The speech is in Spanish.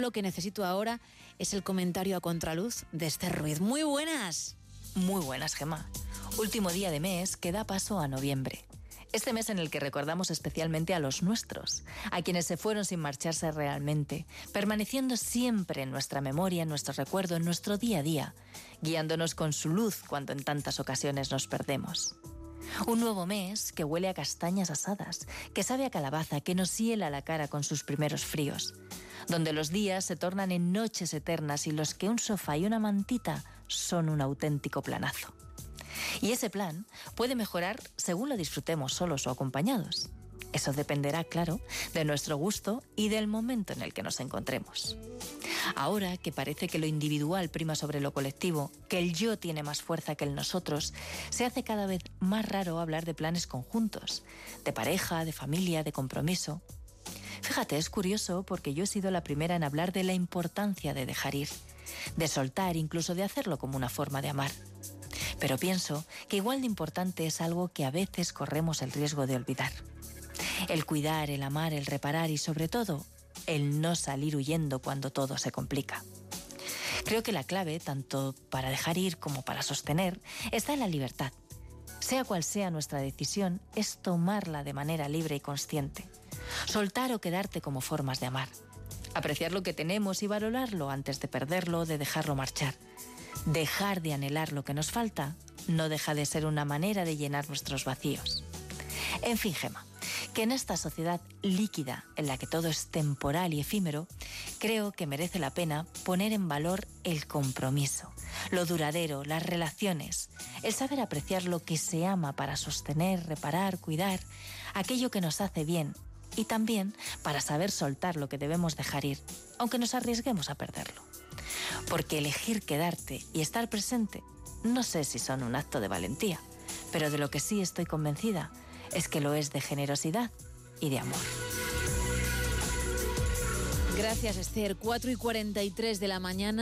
Lo que necesito ahora es el comentario a contraluz de Esther Ruiz. Muy buenas. Muy buenas, Gemma. Último día de mes que da paso a noviembre. Este mes en el que recordamos especialmente a los nuestros, a quienes se fueron sin marcharse realmente, permaneciendo siempre en nuestra memoria, en nuestro recuerdo, en nuestro día a día, guiándonos con su luz cuando en tantas ocasiones nos perdemos. Un nuevo mes que huele a castañas asadas, que sabe a calabaza, que nos hiela la cara con sus primeros fríos, donde los días se tornan en noches eternas y los que un sofá y una mantita son un auténtico planazo. Y ese plan puede mejorar según lo disfrutemos solos o acompañados. Eso dependerá, claro, de nuestro gusto y del momento en el que nos encontremos. Ahora que parece que lo individual prima sobre lo colectivo, que el yo tiene más fuerza que el nosotros, se hace cada vez más raro hablar de planes conjuntos, de pareja, de familia, de compromiso. Fíjate, es curioso porque yo he sido la primera en hablar de la importancia de dejar ir, de soltar, incluso de hacerlo como una forma de amar. Pero pienso que igual de importante es algo que a veces corremos el riesgo de olvidar. El cuidar, el amar, el reparar y sobre todo el no salir huyendo cuando todo se complica. Creo que la clave, tanto para dejar ir como para sostener, está en la libertad. Sea cual sea nuestra decisión, es tomarla de manera libre y consciente. Soltar o quedarte como formas de amar. Apreciar lo que tenemos y valorarlo antes de perderlo o de dejarlo marchar. Dejar de anhelar lo que nos falta no deja de ser una manera de llenar nuestros vacíos. En fin, Gema, en esta sociedad líquida en la que todo es temporal y efímero, creo que merece la pena poner en valor el compromiso, lo duradero, las relaciones, el saber apreciar lo que se ama para sostener, reparar, cuidar, aquello que nos hace bien y también para saber soltar lo que debemos dejar ir, aunque nos arriesguemos a perderlo. Porque elegir quedarte y estar presente no sé si son un acto de valentía, pero de lo que sí estoy convencida es que lo es de generosidad y de amor. Gracias, Esther. 4 y 43 de la mañana.